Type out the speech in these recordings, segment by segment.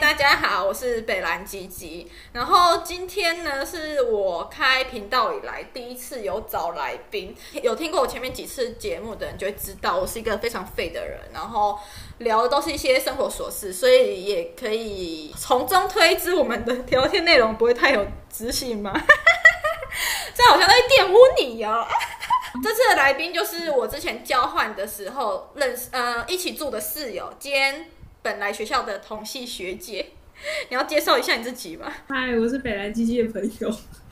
大家好，我是北兰吉吉。然后今天呢，是我开频道以来第一次有找来宾。有听过我前面几次节目的人就会知道，我是一个非常废的人。然后聊的都是一些生活琐事，所以也可以从中推知我们的聊天内容不会太有知性吗？这好像在玷污你哦。这次的来宾就是我之前交换的时候认识，呃，一起住的室友兼。本来学校的同系学姐，你要介绍一下你自己吗？嗨，我是北兰基基的朋友，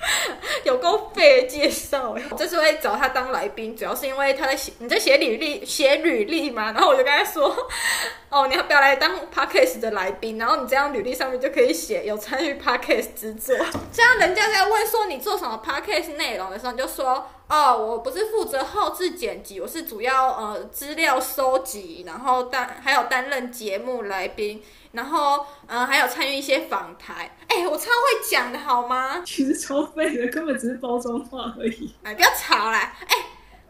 有够废的介绍。这次会找他当来宾，主要是因为他在写，你在写履历，写履历嘛。然后我就跟他说，哦，你要不要来当 Podcast 的来宾？然后你这样履历上面就可以写有参与 Podcast 制作。这样人家在问说你做什么 Podcast 内容的时候，你就说。哦，我不是负责后置剪辑，我是主要呃资料收集，然后担还有担任节目来宾，然后呃还有参与一些访谈。哎，我超会讲的好吗？其实超废的，根本只是包装话而已。哎，不要吵啦！哎。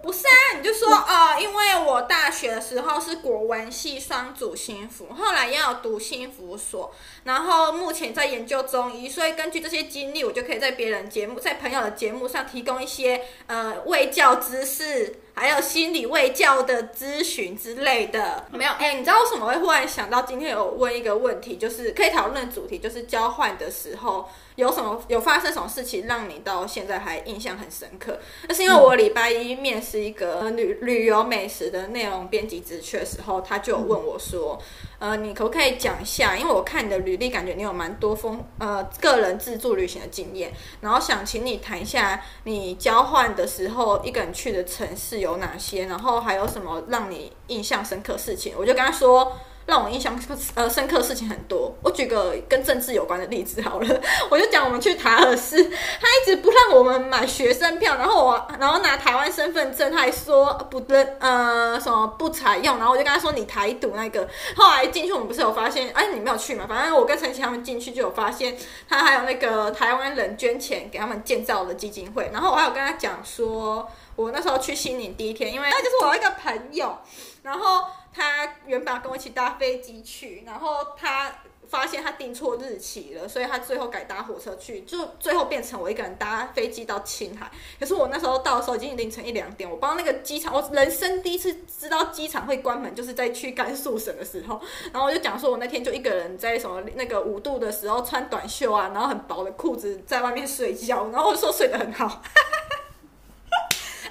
不是啊，你就说哦，因为我大学的时候是国文系双主心辅，后来要读心辅所，然后目前在研究中医，所以根据这些经历，我就可以在别人节目、在朋友的节目上提供一些呃卫教知识，还有心理卫教的咨询之类的。没有，哎，你知道为什么会忽然想到今天有问一个问题，就是可以讨论主题，就是交换的时候。有什么有发生什么事情让你到现在还印象很深刻？那是因为我礼拜一面试一个旅旅游美食的内容编辑职缺的时候，他就问我说：“呃，你可不可以讲一下？因为我看你的履历，感觉你有蛮多丰呃个人自助旅行的经验，然后想请你谈一下你交换的时候一个人去的城市有哪些，然后还有什么让你印象深刻事情？”我就跟他说。让我印象呃深刻的事情很多，我举个跟政治有关的例子好了，我就讲我们去塔尔斯，他一直不让我们买学生票，然后我然后拿台湾身份证，他还说不登呃什么不采用，然后我就跟他说你台独那个，后来进去我们不是有发现，哎你没有去嘛？反正我跟陈琦他们进去就有发现，他还有那个台湾人捐钱给他们建造的基金会，然后我还有跟他讲说，我那时候去新宁第一天，因为那就是我一个朋友，然后。他原本要跟我一起搭飞机去，然后他发现他订错日期了，所以他最后改搭火车去，就最后变成我一个人搭飞机到青海。可是我那时候到的时候已经凌晨一两点，我不知道那个机场，我人生第一次知道机场会关门，就是在去甘肃省的时候。然后我就讲说，我那天就一个人在什么那个五度的时候穿短袖啊，然后很薄的裤子在外面睡觉，然后我说睡得很好。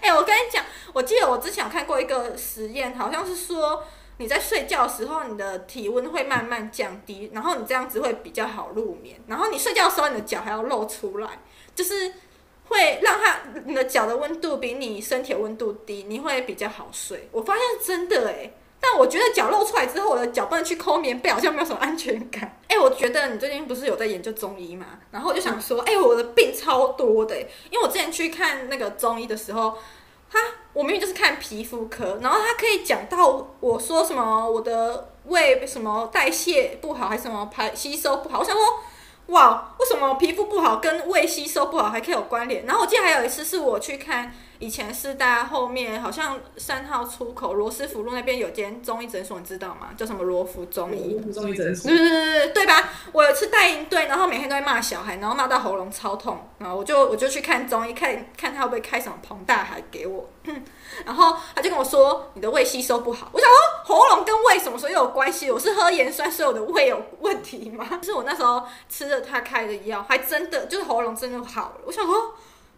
哎、欸，我跟你讲，我记得我之前有看过一个实验，好像是说你在睡觉的时候，你的体温会慢慢降低，然后你这样子会比较好入眠。然后你睡觉的时候，你的脚还要露出来，就是会让它你的脚的温度比你身体的温度低，你会比较好睡。我发现真的诶、欸，但我觉得脚露出来之后，我的脚不能去抠棉被，好像没有什么安全感。哎、欸，我觉得你最近不是有在研究中医嘛？然后我就想说，哎、欸，我的病超多的、欸，因为我之前去看那个中医的时候。他，我明明就是看皮肤科，然后他可以讲到我说什么我的胃什么代谢不好，还是什么排吸收不好。我想说，哇，为什么皮肤不好跟胃吸收不好还可以有关联？然后我记得还有一次是我去看。以前师大后面好像三号出口罗斯福路那边有间中医诊所，你知道吗？叫什么罗福中医？罗福中医诊所。对对对对对吧？我有次带营队，然后每天都会骂小孩，然后骂到喉咙超痛，然后我就我就去看中医，看看他会不会开什么膨大海给我。然后他就跟我说，你的胃吸收不好。我想说喉咙跟胃什么时候有关系？我是喝盐酸，所以我的胃有问题吗？就是我那时候吃了他开的药，还真的就是喉咙真的好了。我想说。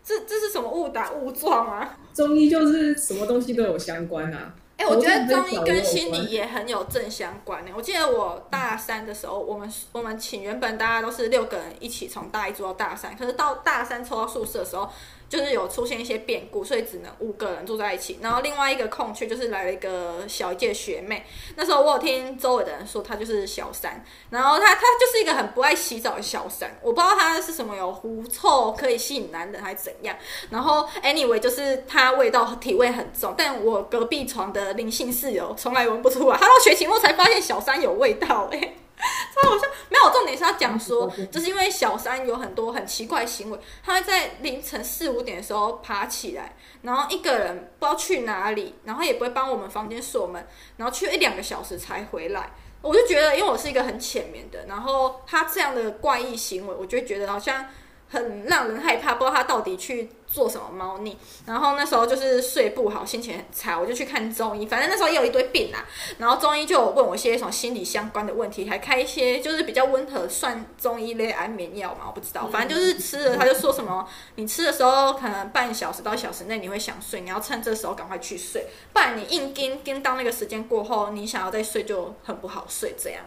这这是什么误打误撞啊？中医就是什么东西都有相关啊！哎、欸，我觉得中医跟心理也很有正相关呢。我记得我大三的时候，我们我们请原本大家都是六个人一起从大一住到大三，可是到大三抽到宿舍的时候。就是有出现一些变故，所以只能五个人住在一起。然后另外一个空缺就是来了一个小一届学妹。那时候我有听周围的人说，她就是小三。然后她她就是一个很不爱洗澡的小三。我不知道她是什么有狐臭可以吸引男人还是怎样。然后 anyway 就是她味道体味很重，但我隔壁床的灵性室友从来闻不出来。她到学期末才发现小三有味道，欸，哎。他好笑没有重点，是他讲说，就是因为小三有很多很奇怪的行为，他会在凌晨四五点的时候爬起来，然后一个人不知道去哪里，然后也不会帮我们房间锁门，然后去一两个小时才回来，我就觉得，因为我是一个很浅眠的，然后他这样的怪异行为，我就觉得好像。很让人害怕，不知道他到底去做什么猫腻。然后那时候就是睡不好，心情很差，我就去看中医。反正那时候也有一堆病啊。然后中医就有问我一些什么心理相关的问题，还开一些就是比较温和，算中医类安眠药嘛，我不知道。反正就是吃了，他就说什么，你吃的时候可能半小时到一小时内你会想睡，你要趁这时候赶快去睡，不然你硬盯盯到那个时间过后，你想要再睡就很不好睡。这样，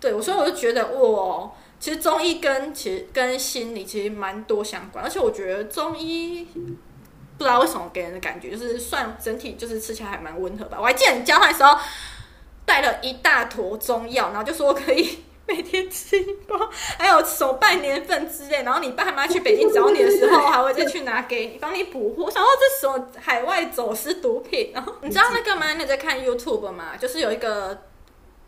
对，所以我就觉得哇。其实中医跟其实跟心理其实蛮多相关，而且我觉得中医不知道为什么给人的感觉就是算整体就是吃起来还蛮温和吧。我还记得你交换的时候带了一大坨中药，然后就说可以 每天吃一包，还有手半年份之类。然后你爸妈去北京找你的时候，还会再去拿给你帮你补货。想说这时候海外走私毒品，然后你知道那个吗？你在看 YouTube 吗？就是有一个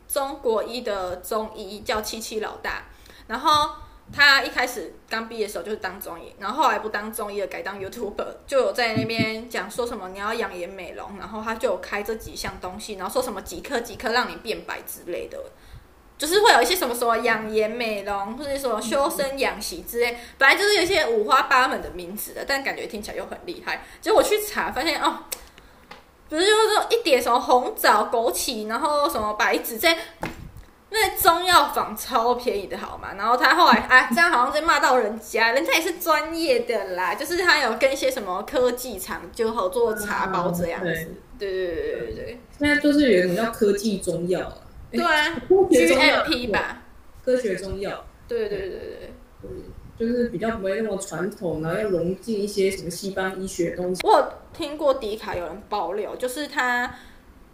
中国医的中医叫七七老大。然后他一开始刚毕业的时候就是当中医，然后后来不当中医了，改当 YouTuber，就有在那边讲说什么你要养颜美容，然后他就有开这几项东西，然后说什么几颗几颗让你变白之类的，就是会有一些什么什么养颜美容或者什么修身养息之类，本来就是有一些五花八门的名字的，但感觉听起来又很厉害。结果我去查发现哦，不是就是说一点什么红枣、枸杞，然后什么白芷这些。那中药房超便宜的好吗？然后他后来啊，这样好像在骂到人家，人家也是专业的啦，就是他有跟一些什么科技厂就合作茶包这样子。嗯、对对对对对对。现在就是有一种叫科技中药啊。对啊，GMP 吧。科学中药。对对对对对。就是比较不会那么传统，然后要融进一些什么西方医学的东西。我有听过迪卡有人爆料，就是他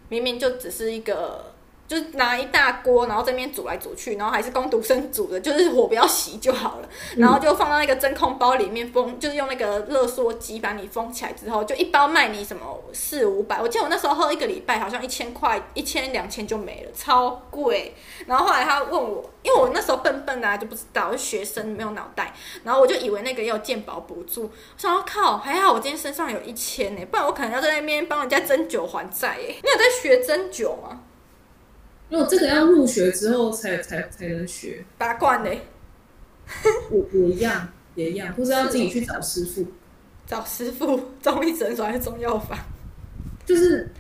明明就只是一个。就是拿一大锅，然后这边煮来煮去，然后还是工读生煮的，就是火不要熄就好了。然后就放到那个真空包里面封，就是用那个热缩机把你封起来之后，就一包卖你什么四五百。我记得我那时候喝一个礼拜，好像一千块，一千两千就没了，超贵。然后后来他问我，因为我那时候笨笨的，就不知道，是学生没有脑袋，然后我就以为那个要健保补助。我想说靠，还好我今天身上有一千呢，不然我可能要在那边帮人家针灸还债哎。你有在学针灸吗？因为这个要入学之后才才才能学拔罐呢。我也一样也一样，不是要自己去找师傅，找师傅 中医诊所还是中药房？就是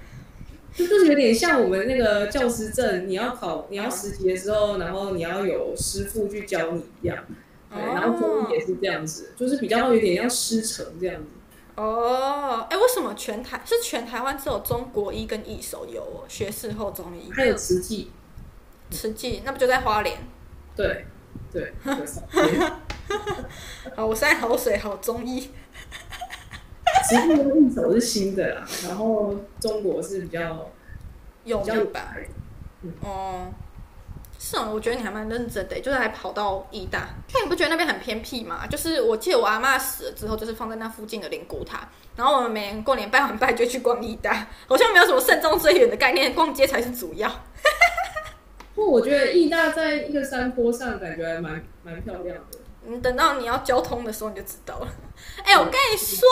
就就是有点像我们那个教师证，你要考你要实习的时候，然后你要有师傅去教你一样，对，然后中医也是这样子，就是比较有点像师承这样子。哦，哎，为什么全台是全台湾只有中国医跟义手有哦学士后中医？还有慈济，慈济那不就在花莲？对对。好，我现在口水好中医。慈济跟义手是新的啦，然后中国是比较有名吧？哦。是哦，我觉得你还蛮认真的，就是还跑到义大。那你不觉得那边很偏僻吗？就是我记得我阿妈死了之后，就是放在那附近的灵骨塔。然后我们每年过年拜完拜就去逛义大，好像没有什么慎重追远的概念，逛街才是主要。不过我觉得义大在一个山坡上，感觉还蛮蛮漂亮的。你等到你要交通的时候，你就知道了。哎、欸，我跟你说，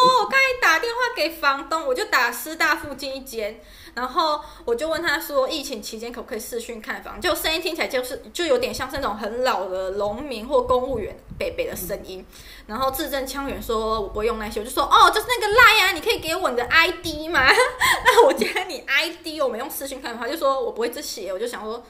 给房东，我就打师大附近一间。然后我就问他说，疫情期间可不可以视讯看房？就声音听起来就是就有点像是那种很老的农民或公务员北北的声音。然后字正腔圆说，我不会用那些，我就说哦，就是那个赖呀，你可以给我你的 ID 吗？那我加你 ID，我们用视讯看房。他就说我不会这些，我就想说。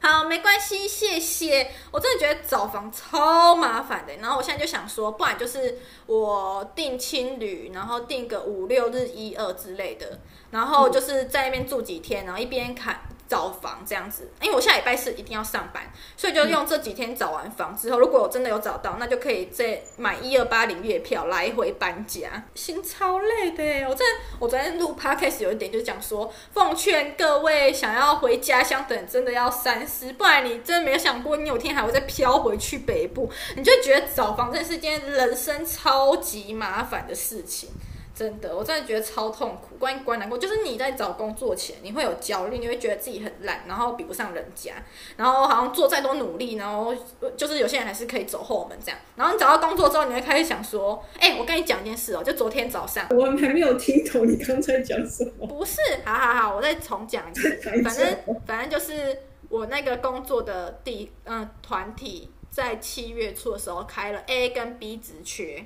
好，没关系，谢谢。我真的觉得找房超麻烦的，然后我现在就想说，不然就是我订青旅，然后订个五六日一二之类的，然后就是在那边住几天，然后一边看。找房这样子，因为我下礼拜四一定要上班，所以就用这几天找完房之后，如果我真的有找到，那就可以再买一二八零月票来回搬家。心超累的，我在我昨天录 podcast 有一点就讲说，奉劝各位想要回家乡的人真的要三思，不然你真的没有想过，你有天还会再飘回去北部，你就觉得找房真是件人生超级麻烦的事情。真的，我真的觉得超痛苦，关关难过。就是你在找工作前，你会有焦虑，你会觉得自己很烂，然后比不上人家，然后好像做再多努力，然后就是有些人还是可以走后门这样。然后你找到工作之后，你会开始想说，哎、欸，我跟你讲一件事哦，就昨天早上，我还没有听懂你刚才讲什么。不是，好好好，我再重讲一次。反正反正就是我那个工作的地嗯团体在七月初的时候开了 A 跟 B 职缺，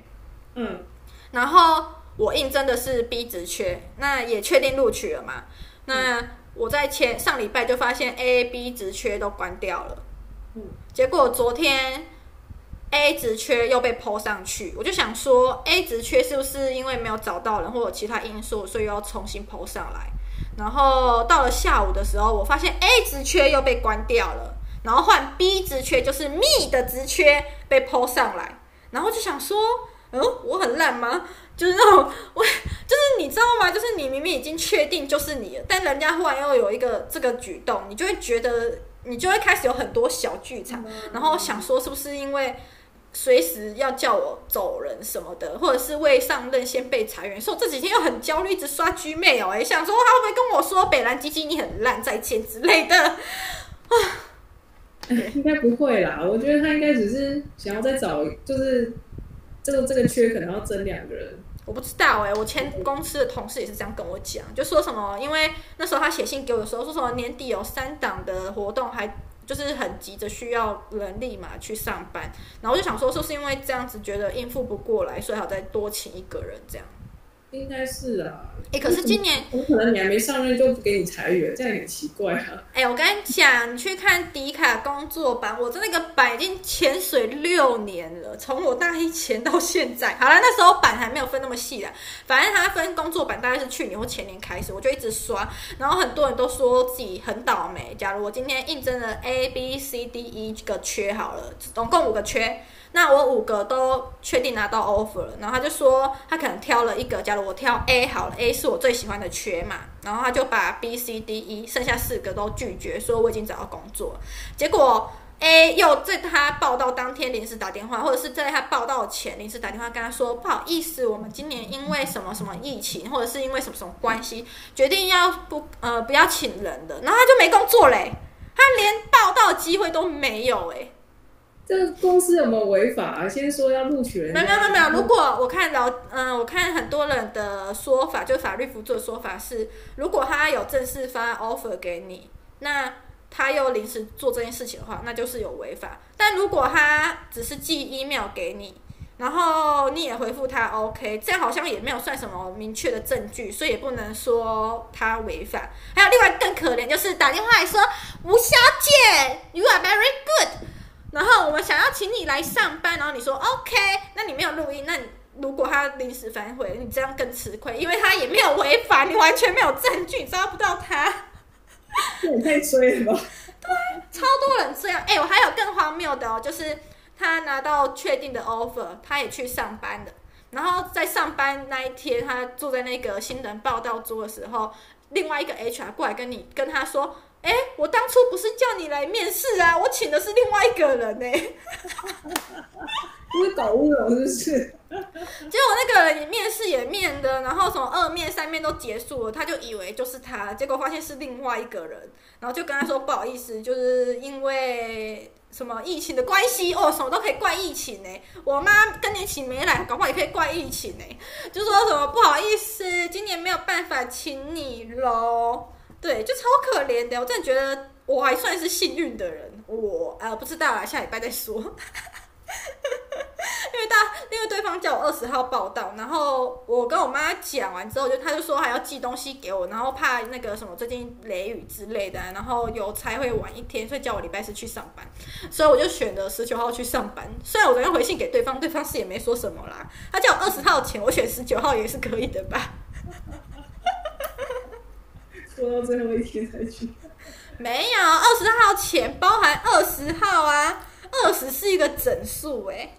嗯，然后我应征的是 B 职缺，那也确定录取了嘛？那我在前上礼拜就发现 A、B 职缺都关掉了，嗯，结果昨天 A 职缺又被抛上去，我就想说 A 职缺是不是因为没有找到人或者其他因素，所以要重新抛上来？然后到了下午的时候，我发现 A 职缺又被关掉了，然后换 B 职缺，就是 me 的职缺被抛上来，然后就想说，嗯，我很烂吗？就是那种我，就是你知道吗？就是你明明已经确定就是你了，但人家忽然又有一个这个举动，你就会觉得，你就会开始有很多小剧场，然后想说是不是因为。随时要叫我走人什么的，或者是未上任先被裁员，所以我这几天又很焦虑，一直刷 Gmail 哎，想说他会不会跟我说北兰基金你很烂再见之类的啊？应该不会啦，我觉得他应该只是想要再找，就是这个这个缺可能要增两个人。我不知道哎，我前公司的同事也是这样跟我讲，就说什么，因为那时候他写信给我的时候说什么年底有三档的活动还。就是很急着需要人立马，去上班，然后我就想说，是不是因为这样子觉得应付不过来，所以好再多请一个人这样？应该是啊，哎、欸，可是今年我可能你还没上任就不给你裁员，这样很奇怪啊。哎、欸，我跟你讲，你去看迪卡工作版，我在那个版已经潜水六年了，从我大一潜到现在。好了，那时候版还没有分那么细啦，反正它分工作版大概是去年或前年开始，我就一直刷，然后很多人都说自己很倒霉。假如我今天应征了 A、B、C、D、E 个缺好了，总共五个缺。那我五个都确定拿到 offer 了，然后他就说他可能挑了一个，假如我挑 A 好了，A 是我最喜欢的缺嘛，然后他就把 B、C、D、E 剩下四个都拒绝，说我已经找到工作了。结果 A 又在他报到当天临时打电话，或者是在他报到前临时打电话跟他说，不好意思，我们今年因为什么什么疫情，或者是因为什么什么关系，决定要不呃不要请人的，然后他就没工作嘞，他连报到机会都没有哎。这个公司有没有违法啊？先说要录取人，没有没有没有。如果我看到，嗯，我看很多人的说法，就法律辅助的说法是，如果他有正式发 offer 给你，那他又临时做这件事情的话，那就是有违法。但如果他只是寄 email 给你，然后你也回复他 OK，这样好像也没有算什么明确的证据，所以也不能说他违法。还有另外更可怜，就是打电话来说，吴小姐，You are very good。然后我们想要请你来上班，然后你说 OK，那你没有录音，那你如果他临时反悔，你这样更吃亏，因为他也没有违法，你完全没有证据，抓不到他。这也太衰了吧？对，超多人这样。哎，我还有更荒谬的哦，就是他拿到确定的 offer，他也去上班的，然后在上班那一天，他坐在那个新人报到桌的时候，另外一个 HR 过来跟你跟他说。哎，我当初不是叫你来面试啊，我请的是另外一个人呢、欸。不是搞误了是不是？结果那个人面试也面的，然后从二面三面都结束了，他就以为就是他，结果发现是另外一个人，然后就跟他说不好意思，就是因为什么疫情的关系哦，什么都可以怪疫情呢、欸。我妈更年期没来，搞不好也可以怪疫情呢、欸。就说什么不好意思，今年没有办法请你喽。对，就超可怜的。我真的觉得我还算是幸运的人。我呃不知道啊，下礼拜再说。因为大，因为对方叫我二十号报到，然后我跟我妈讲完之后，就他就说还要寄东西给我，然后怕那个什么最近雷雨之类的，然后邮差会晚一天，所以叫我礼拜四去上班。所以我就选择十九号去上班。虽然我昨天回信给对方，对方是也没说什么啦。他叫我二十号前，我选十九号也是可以的吧。拖到最后一天才去，没有二十号前包含二十号啊，二十是一个整数哎。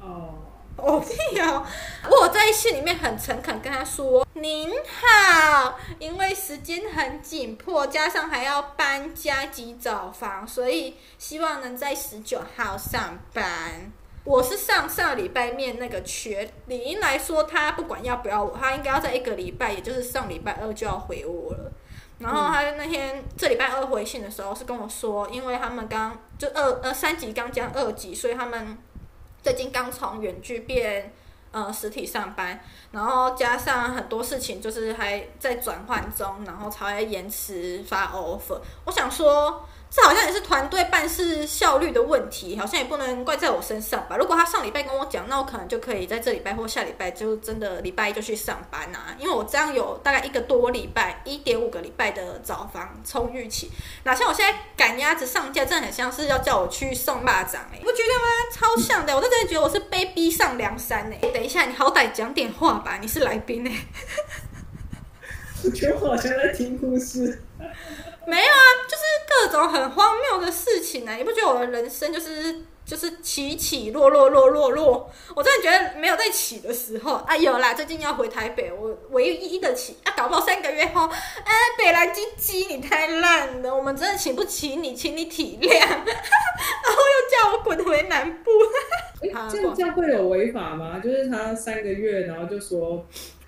哦，我屁哦！我在信里面很诚恳跟他说：“您好，因为时间很紧迫，加上还要搬家及找房，所以希望能在十九号上班。我是上上礼拜面那个缺，理应来说他不管要不要我，他应该要在一个礼拜，也就是上礼拜二就要回我了。”然后他那天、这礼拜二回信的时候是跟我说，因为他们刚就二呃三级刚降二级，所以他们最近刚从远距变呃实体上班，然后加上很多事情就是还在转换中，然后才延迟发 offer。我想说，这好像也是团队办事效率的问题，好像也不能怪在我身上吧。如果他上礼拜跟我讲，那我可能就可以在这礼拜或下礼拜就真的礼拜一就去上班啊，因为我这样有大概一个多礼拜，一点五个礼拜的找房充裕期。哪像我现在赶鸭子上架，真的很像是要叫我去送蚂蚱哎，你不觉得吗？超像的，我真的觉得我是被逼上梁山哎。等一下，你好歹讲点话吧，你是来宾哎。我觉得我好像在听故事。没有啊，就是各种很荒谬的事情呢、啊。你不觉得我的人生就是就是起起落落落落落？我真的觉得没有在起的时候。哎、啊、有啦，最近要回台北，我唯一的起啊，搞不好三个月后，哎，北兰鸡鸡你太烂了，我们真的请不起你，请你体谅。然后又叫我滚回南部。这样这样会有违法吗？就是他三个月，然后就说。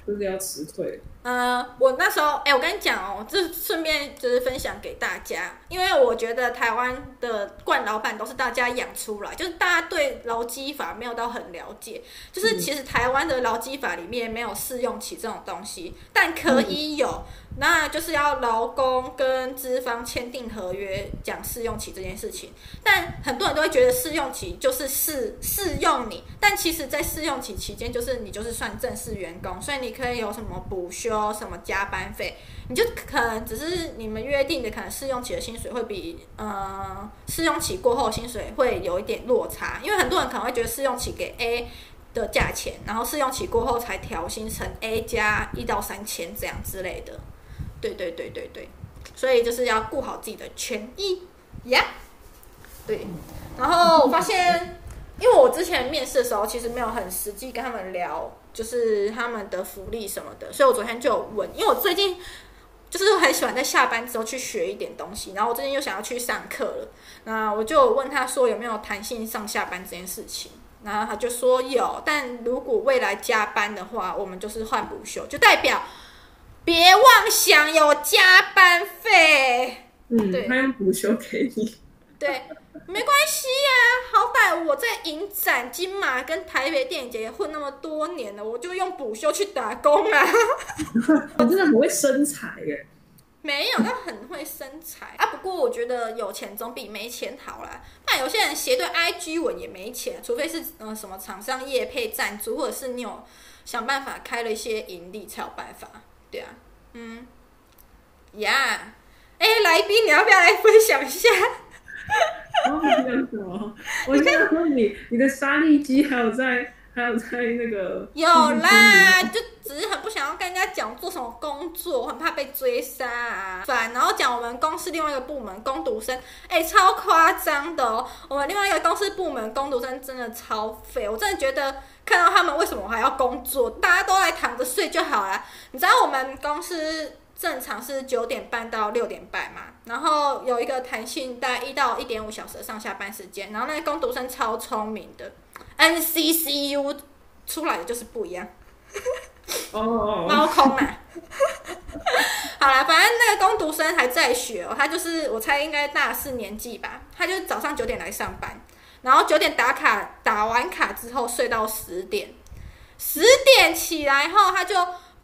就是要辞退。呃，我那时候，哎、我跟你讲哦，这顺便就是分享给大家，因为我觉得台湾的惯老板都是大家养出来，就是大家对劳基法没有到很了解，就是其实台湾的劳基法里面没有试用期这种东西，但可以有。那就是要劳工跟资方签订合约讲试用期这件事情，但很多人都会觉得试用期就是试试用你，但其实，在试用期期间，就是你就是算正式员工，所以你可以有什么补休、说什么加班费，你就可能只是你们约定的，可能试用期的薪水会比呃试用期过后薪水会有一点落差，因为很多人可能会觉得试用期给 A 的价钱，然后试用期过后才调薪成 A 加一到三千这样之类的。对对对对对，所以就是要顾好自己的权益呀。Yeah! 对，然后我发现，因为我之前面试的时候，其实没有很实际跟他们聊，就是他们的福利什么的，所以我昨天就有问，因为我最近就是很喜欢在下班之后去学一点东西，然后我最近又想要去上课了，那我就问他说有没有弹性上下班这件事情，然后他就说有，但如果未来加班的话，我们就是换补休，就代表。别妄想有加班费，嗯，对，他用补休给你，对，没关系呀、啊，好歹我在影展、金马跟台北电影节也混那么多年了，我就用补休去打工啊。我真的很会生财耶，没有，他很会生财啊。不过我觉得有钱总比没钱好啦。那有些人斜对 IG 文也没钱，除非是嗯、呃、什么厂商业配赞助，或者是你有想办法开了一些盈利才有办法。对啊，嗯，呀，哎，来宾，你要不要来分享一下？哦，这样子哦，我跟你说，你你的沙粒机还有在，还有在那个有啦，就只是很不想要跟人家讲做什么工作，很怕被追杀啊，烦。然后讲我们公司另外一个部门工读生，哎，超夸张的哦，我们另外一个公司部门工读生真的超废，我真的觉得。看到他们为什么我还要工作？大家都来躺着睡就好了。你知道我们公司正常是九点半到六点半嘛，然后有一个弹性大概一到一点五小时的上下班时间。然后那个工读生超聪明的，NCCU 出来的就是不一样。哦，猫空啊！好啦，反正那个工读生还在学哦，他就是我猜应该大四年纪吧，他就早上九点来上班。然后九点打卡，打完卡之后睡到十点，十点起来后，他就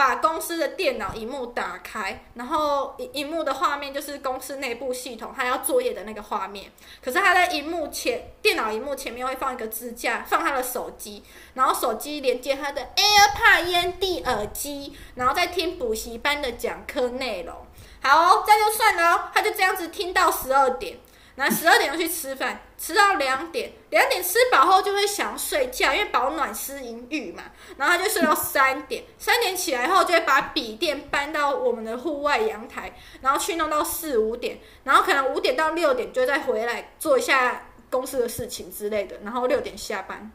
把公司的电脑荧幕打开，然后荧荧幕的画面就是公司内部系统他要作业的那个画面。可是他在荧幕前，电脑荧幕前面会放一个支架，放他的手机，然后手机连接他的 AirPod 烟蒂耳机，然后再听补习班的讲课内容。好，这样就算了，他就这样子听到十二点。然后十二点就去吃饭，吃到两点，两点吃饱后就会想睡觉，因为保暖思淫欲嘛。然后他就睡到三点，三点起来后就会把笔电搬到我们的户外阳台，然后去弄到四五点，然后可能五点到六点就再回来做一下公司的事情之类的，然后六点下班。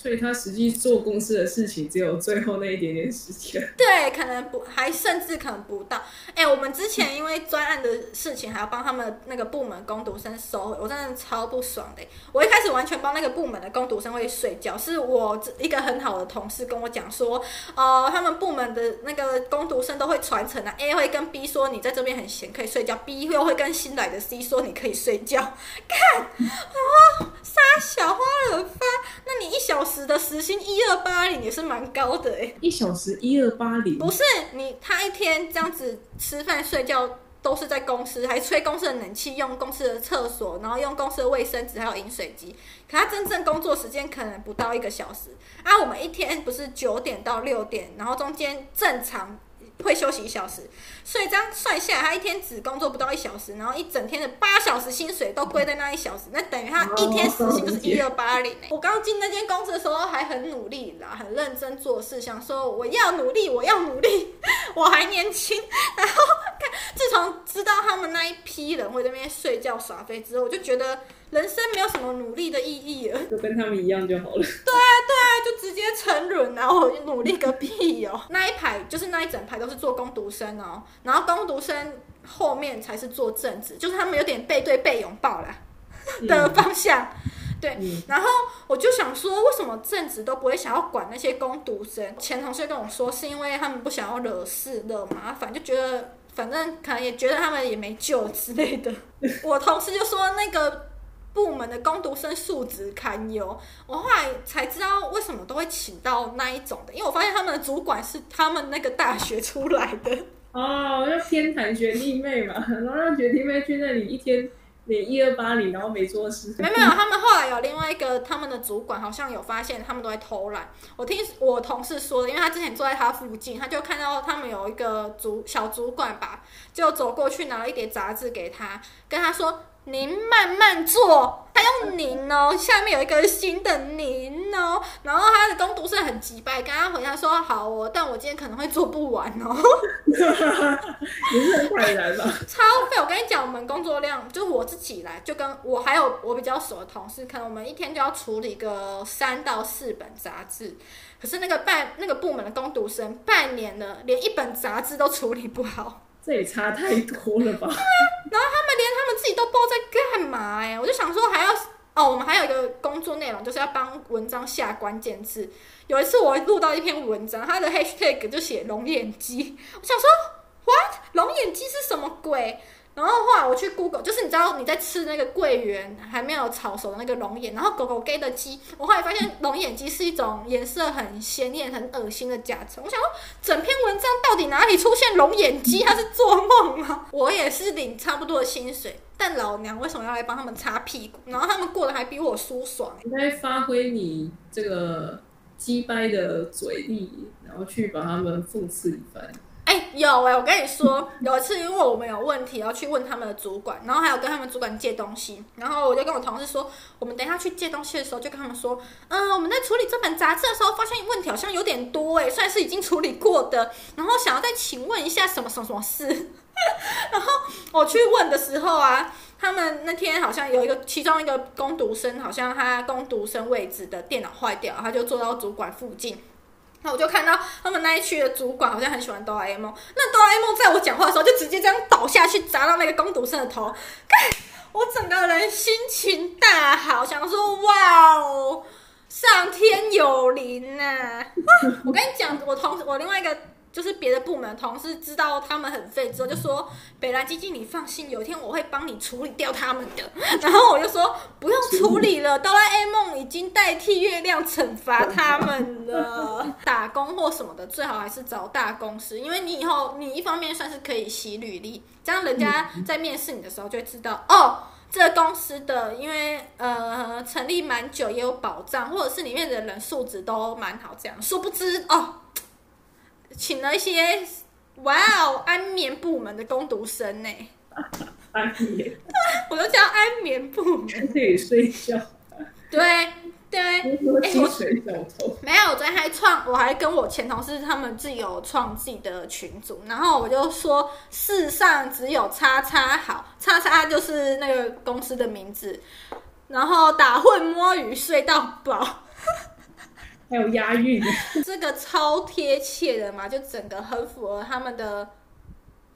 所以他实际做公司的事情只有最后那一点点时间。对，可能不，还甚至可能不到。哎、我们之前因为专案的事情，还要帮他们那个部门工读生收，我真的超不爽的。我一开始完全帮那个部门的工读生会睡觉，是我一个很好的同事跟我讲说，哦、呃，他们部门的那个工读生都会传承啊，A 会跟 B 说你在这边很闲可以睡觉，B 又会跟新来的 C 说你可以睡觉。看，哦，杀，时。薪一二八零也是蛮高的哎、欸，一小时一二八零，不是你他一天这样子吃饭睡觉都是在公司，还吹公司的冷气，用公司的厕所，然后用公司的卫生纸，还有饮水机。可他真正工作时间可能不到一个小时。啊，我们一天不是九点到六点，然后中间正常。会休息一小时，所以这样算下来，他一天只工作不到一小时，然后一整天的八小时薪水都归在那一小时，那等于他一天时薪就是一二八零。我刚进那间公司的时候还很努力啦，很认真做事，想说我要努力，我要努力，我还年轻。然后看，自从知道他们那一批人会在那边睡觉耍废之后，我就觉得。人生没有什么努力的意义了，就跟他们一样就好了。对啊，对啊，就直接沉沦，然后努力个屁哦！那一排就是那一整排都是做工读生哦，然后工读生后面才是做正职，就是他们有点背对背拥抱啦的方向。嗯、对，嗯、然后我就想说，为什么正职都不会想要管那些工读生？前同事跟我说，是因为他们不想要惹事惹麻烦，就觉得反正可能也觉得他们也没救之类的。我同事就说那个。部门的工读生素质堪忧，我后来才知道为什么都会请到那一种的，因为我发现他们的主管是他们那个大学出来的。哦，要偏袒学弟妹嘛，然后让学弟妹去那里一天领一二八零，然后没做事。没没有，他们后来有另外一个他们的主管，好像有发现他们都在偷懒。我听我同事说的，因为他之前坐在他附近，他就看到他们有一个主小主管吧，就走过去拿了一叠杂志给他，跟他说。您慢慢做，他用您哦，下面有一个新的您哦，然后他的工读生很急败，刚刚回答说好哦，但我今天可能会做不完哦。你是很快来吧？超费！我跟你讲，我们工作量就是我自己来，就跟我还有我比较熟的同事，可能我们一天就要处理个三到四本杂志，可是那个半那个部门的工读生半年了，连一本杂志都处理不好。这也差太多了吧？对啊，然后他们连他们自己都不知道在干嘛哎，我就想说还要哦，我们还有一个工作内容就是要帮文章下关键字。有一次我录到一篇文章，它的 hashtag 就写龙眼鸡，我想说 what 龙眼鸡是什么鬼？然后后来我去 Google，就是你知道你在吃那个桂圆还没有炒熟的那个龙眼，然后狗狗给的鸡，我后来发现龙眼鸡是一种颜色很鲜艳、很恶心的甲虫。我想说，整篇文章到底哪里出现龙眼鸡？他是做梦吗？我也是领差不多的薪水，但老娘为什么要来帮他们擦屁股？然后他们过得还比我舒爽。应该发挥你这个鸡掰的嘴力，然后去把他们讽刺一番。有哎、我跟你说，有一次因为我们有问题要去问他们的主管，然后还有跟他们主管借东西，然后我就跟我同事说，我们等一下去借东西的时候，就跟他们说，嗯，我们在处理这本杂志的时候，发现问题好像有点多哎、算是已经处理过的，然后想要再请问一下什么什么什么事，然后我去问的时候啊，他们那天好像有一个其中一个工读生，好像他工读生位置的电脑坏掉，他就坐到主管附近。那我就看到他们那一区的主管好像很喜欢哆啦 A 梦，那哆啦 A 梦在我讲话的时候就直接这样倒下去砸到那个工读生的头，我整个人心情大好，想说哇哦，上天有灵呐、啊！我跟你讲，我同我另外一个。就是别的部门同事知道他们很废之后，就说：“北兰基金，你放心，有一天我会帮你处理掉他们的。”然后我就说：“不用处理了，哆啦 A 梦已经代替月亮惩罚他们了。打工或什么的，最好还是找大公司，因为你以后你一方面算是可以洗履历，这样人家在面试你的时候就会知道哦，这个公司的因为呃成立蛮久，也有保障，或者是里面的人素质都蛮好，这样。殊不知哦。”请了一些哇哦安眠部门的工读生呢，安眠，我都叫安眠部门，可以睡觉，对对，哎、没有，我昨天还创，我还跟我前同事他们自己有创自己的群组，然后我就说世上只有叉叉好，叉叉就是那个公司的名字，然后打混摸鱼睡到饱。还有押韵，这个超贴切的嘛，就整个很符合他们的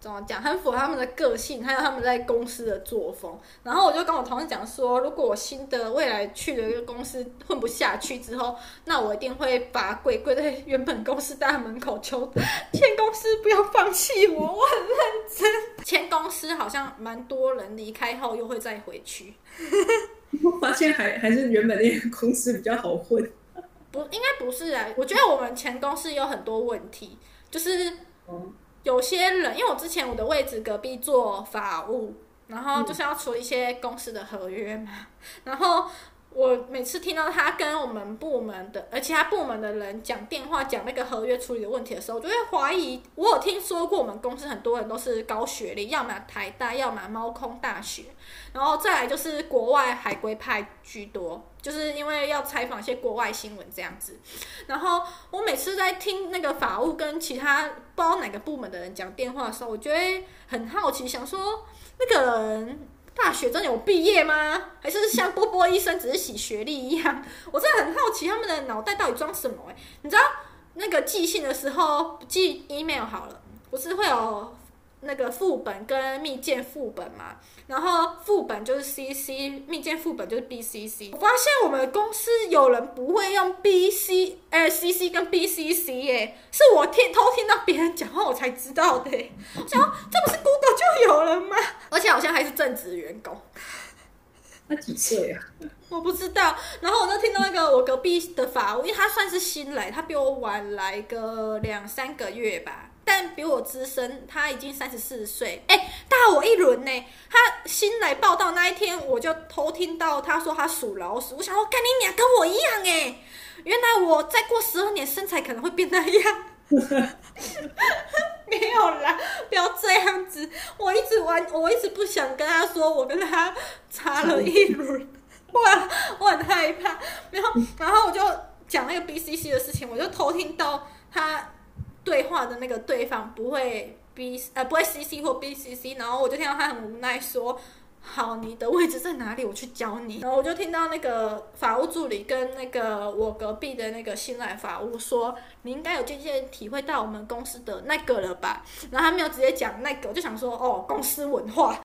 怎么讲，很符合他们的个性，还有他们在公司的作风。然后我就跟我同事讲说，如果我新的未来去了一个公司混不下去之后，那我一定会把鬼跪在原本公司大门口求 前公司不要放弃我，我很认真。前公司好像蛮多人离开后又会再回去，我发现还还是原本那个公司比较好混。不，应该不是啊。我觉得我们前公司有很多问题，就是有些人，因为我之前我的位置隔壁做法务，然后就是要处理一些公司的合约嘛，嗯、然后。我每次听到他跟我们部门的，而其他部门的人讲电话讲那个合约处理的问题的时候，我就会怀疑。我有听说过我们公司很多人都是高学历，要么台大，要么猫空大学，然后再来就是国外海归派居多，就是因为要采访一些国外新闻这样子。然后我每次在听那个法务跟其他不知道哪个部门的人讲电话的时候，我就会很好奇，想说那个人。大学真的有毕业吗？还是像波波医生只是洗学历一样？我真的很好奇他们的脑袋到底装什么欸？你知道那个寄信的时候寄 email 好了，不是会有？那个副本跟密件副本嘛，然后副本就是 CC，密件副本就是 BCC。我发现我们公司有人不会用 BC，哎，CC 跟 BCC 耶，是我听偷听到别人讲话我才知道的。我想这不是 Google 就有了吗？而且好像还是正职员工。他几岁啊？我不知道。然后我就听到那个我隔壁的法务，因为他算是新来，他比我晚来个两三个月吧。但比我资深，他已经三十四岁，哎、大我一轮呢。他新来报道那一天，我就偷听到他说他属老鼠。我想说，干你娘，跟我一样哎！原来我再过十二年，身材可能会变那样。没有啦，不要这样子。我一直玩，我一直不想跟他说，我跟他差了一轮。哇，我很害怕。然后，然后我就讲那个 BCC 的事情，我就偷听到他。对话的那个对方不会 B 呃不会 CC 或 BCC，然后我就听到他很无奈说：“好，你的位置在哪里？我去教你。”然后我就听到那个法务助理跟那个我隔壁的那个新来法务说：“你应该有渐渐体会到我们公司的那个了吧？”然后他没有直接讲那个，我就想说：“哦，公司文化。”